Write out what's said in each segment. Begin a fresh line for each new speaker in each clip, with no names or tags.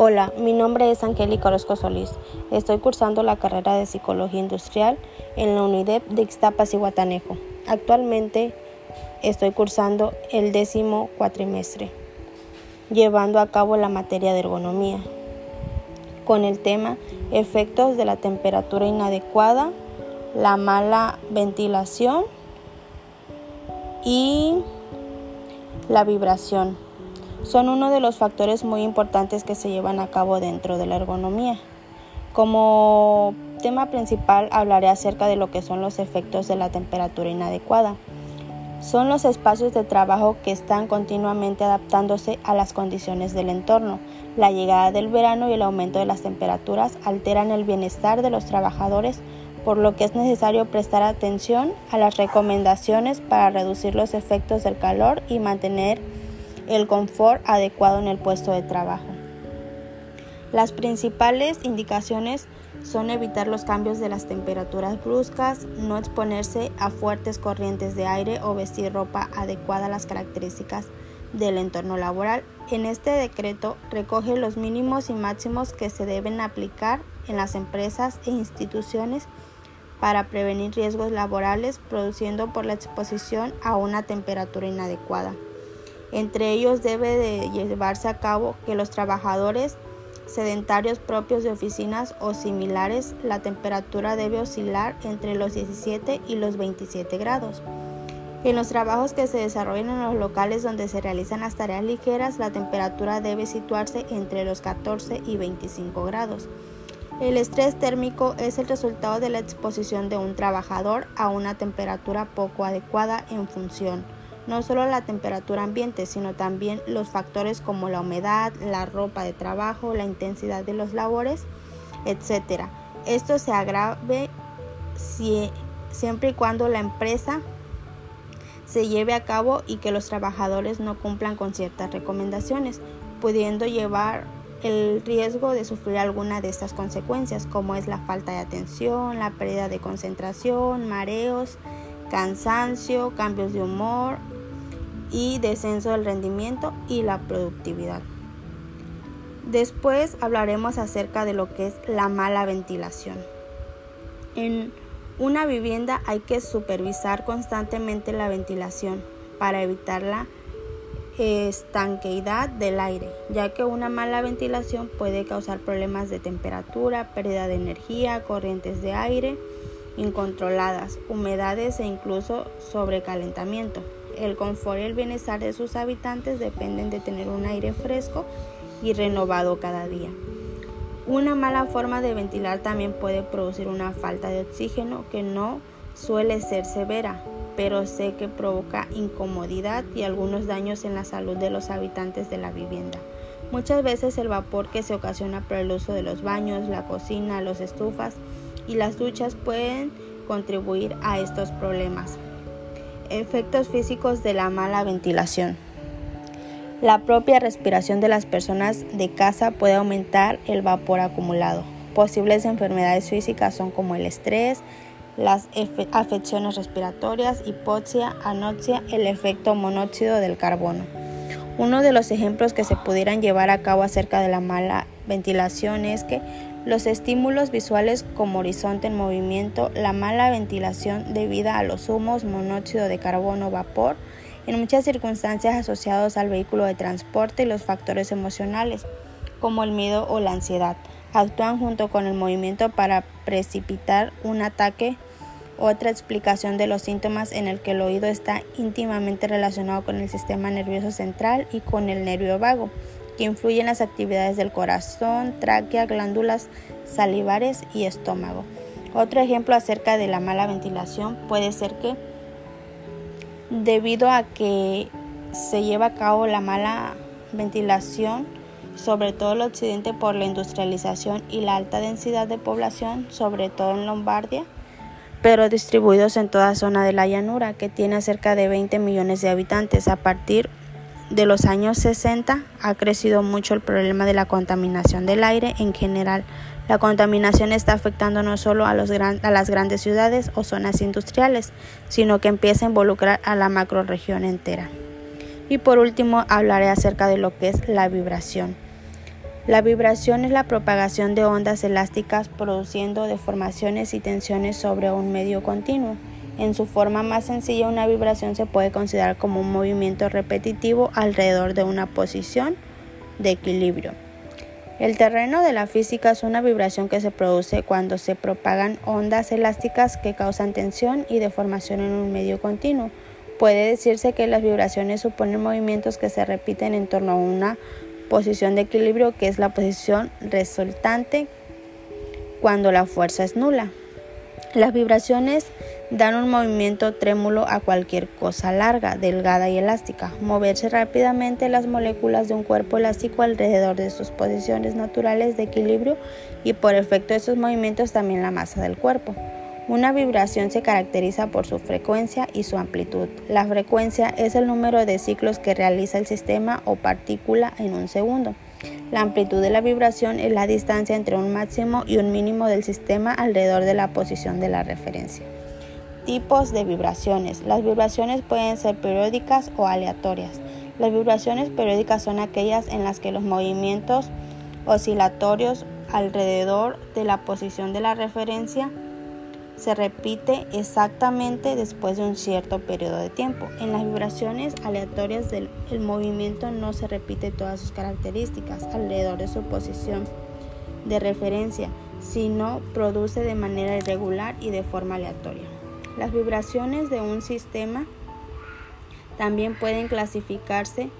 Hola, mi nombre es Angélica Orozco Solís. Estoy cursando la carrera de Psicología Industrial en la UNIDEP de Ixtapas y Guatanejo. Actualmente estoy cursando el décimo cuatrimestre, llevando a cabo la materia de ergonomía, con el tema efectos de la temperatura inadecuada, la mala ventilación y la vibración son uno de los factores muy importantes que se llevan a cabo dentro de la ergonomía. Como tema principal hablaré acerca de lo que son los efectos de la temperatura inadecuada. Son los espacios de trabajo que están continuamente adaptándose a las condiciones del entorno. La llegada del verano y el aumento de las temperaturas alteran el bienestar de los trabajadores, por lo que es necesario prestar atención a las recomendaciones para reducir los efectos del calor y mantener el confort adecuado en el puesto de trabajo. Las principales indicaciones son evitar los cambios de las temperaturas bruscas, no exponerse a fuertes corrientes de aire o vestir ropa adecuada a las características del entorno laboral. En este decreto recoge los mínimos y máximos que se deben aplicar en las empresas e instituciones para prevenir riesgos laborales produciendo por la exposición a una temperatura inadecuada. Entre ellos debe de llevarse a cabo que los trabajadores sedentarios propios de oficinas o similares, la temperatura debe oscilar entre los 17 y los 27 grados. En los trabajos que se desarrollan en los locales donde se realizan las tareas ligeras, la temperatura debe situarse entre los 14 y 25 grados. El estrés térmico es el resultado de la exposición de un trabajador a una temperatura poco adecuada en función no solo la temperatura ambiente, sino también los factores como la humedad, la ropa de trabajo, la intensidad de los labores, etc. Esto se agrave siempre y cuando la empresa se lleve a cabo y que los trabajadores no cumplan con ciertas recomendaciones, pudiendo llevar el riesgo de sufrir alguna de estas consecuencias, como es la falta de atención, la pérdida de concentración, mareos, cansancio, cambios de humor, y descenso del rendimiento y la productividad. Después hablaremos acerca de lo que es la mala ventilación. En una vivienda hay que supervisar constantemente la ventilación para evitar la estanqueidad del aire, ya que una mala ventilación puede causar problemas de temperatura, pérdida de energía, corrientes de aire incontroladas, humedades e incluso sobrecalentamiento el confort y el bienestar de sus habitantes dependen de tener un aire fresco y renovado cada día. Una mala forma de ventilar también puede producir una falta de oxígeno que no suele ser severa, pero sé que provoca incomodidad y algunos daños en la salud de los habitantes de la vivienda. Muchas veces el vapor que se ocasiona por el uso de los baños, la cocina, los estufas y las duchas pueden contribuir a estos problemas. Efectos físicos de la mala ventilación. La propia respiración de las personas de casa puede aumentar el vapor acumulado. Posibles enfermedades físicas son como el estrés, las afecciones respiratorias, hipoxia, anoxia, el efecto monóxido del carbono. Uno de los ejemplos que se pudieran llevar a cabo acerca de la mala ventilación es que los estímulos visuales como horizonte en movimiento, la mala ventilación debida a los humos, monóxido de carbono, vapor, en muchas circunstancias asociados al vehículo de transporte y los factores emocionales, como el miedo o la ansiedad, actúan junto con el movimiento para precipitar un ataque. Otra explicación de los síntomas en el que el oído está íntimamente relacionado con el sistema nervioso central y con el nervio vago que influye en las actividades del corazón, tráquea, glándulas salivares y estómago. Otro ejemplo acerca de la mala ventilación puede ser que debido a que se lleva a cabo la mala ventilación, sobre todo el occidente por la industrialización y la alta densidad de población, sobre todo en Lombardia, pero distribuidos en toda zona de la llanura, que tiene cerca de 20 millones de habitantes a partir de los años 60 ha crecido mucho el problema de la contaminación del aire en general. La contaminación está afectando no solo a, las grandes ciudades o zonas industriales, sino que empieza a involucrar a la macroregión entera. Y por último hablaré acerca de lo que es la vibración. La vibración es la propagación de ondas elásticas produciendo deformaciones y tensiones sobre un medio continuo. En su forma más sencilla, una vibración se puede considerar como un movimiento repetitivo alrededor de una posición de equilibrio. El terreno de la física es una vibración que se produce cuando se propagan ondas elásticas que causan tensión y deformación en un medio continuo. Puede decirse que las vibraciones suponen movimientos que se repiten en torno a una posición de equilibrio que es la posición resultante cuando la fuerza es nula. Las vibraciones dan un movimiento trémulo a cualquier cosa larga, delgada y elástica. Moverse rápidamente las moléculas de un cuerpo elástico alrededor de sus posiciones naturales de equilibrio y por efecto de esos movimientos también la masa del cuerpo. Una vibración se caracteriza por su frecuencia y su amplitud. La frecuencia es el número de ciclos que realiza el sistema o partícula en un segundo. La amplitud de la vibración es la distancia entre un máximo y un mínimo del sistema alrededor de la posición de la referencia. Tipos de vibraciones. Las vibraciones pueden ser periódicas o aleatorias. Las vibraciones periódicas son aquellas en las que los movimientos oscilatorios alrededor de la posición de la referencia se repite exactamente después de un cierto periodo de tiempo. En las vibraciones aleatorias del el movimiento no se repite todas sus características alrededor de su posición de referencia, sino produce de manera irregular y de forma aleatoria. Las vibraciones de un sistema también pueden clasificarse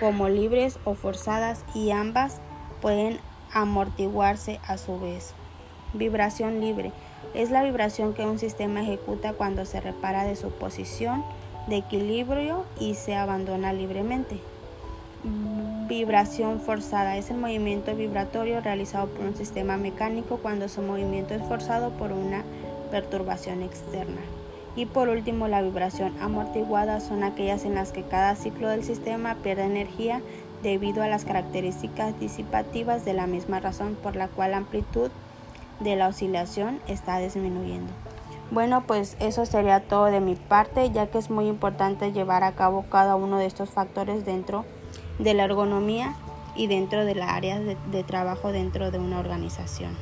como libres o forzadas y ambas pueden amortiguarse a su vez. Vibración libre es la vibración que un sistema ejecuta cuando se repara de su posición de equilibrio y se abandona libremente. Vibración forzada es el movimiento vibratorio realizado por un sistema mecánico cuando su movimiento es forzado por una perturbación externa. Y por último, la vibración amortiguada son aquellas en las que cada ciclo del sistema pierde energía debido a las características disipativas de la misma razón por la cual amplitud de la oscilación está disminuyendo. Bueno, pues eso sería todo de mi parte, ya que es muy importante llevar a cabo cada uno de estos factores dentro de la ergonomía y dentro de la área de, de trabajo dentro de una organización.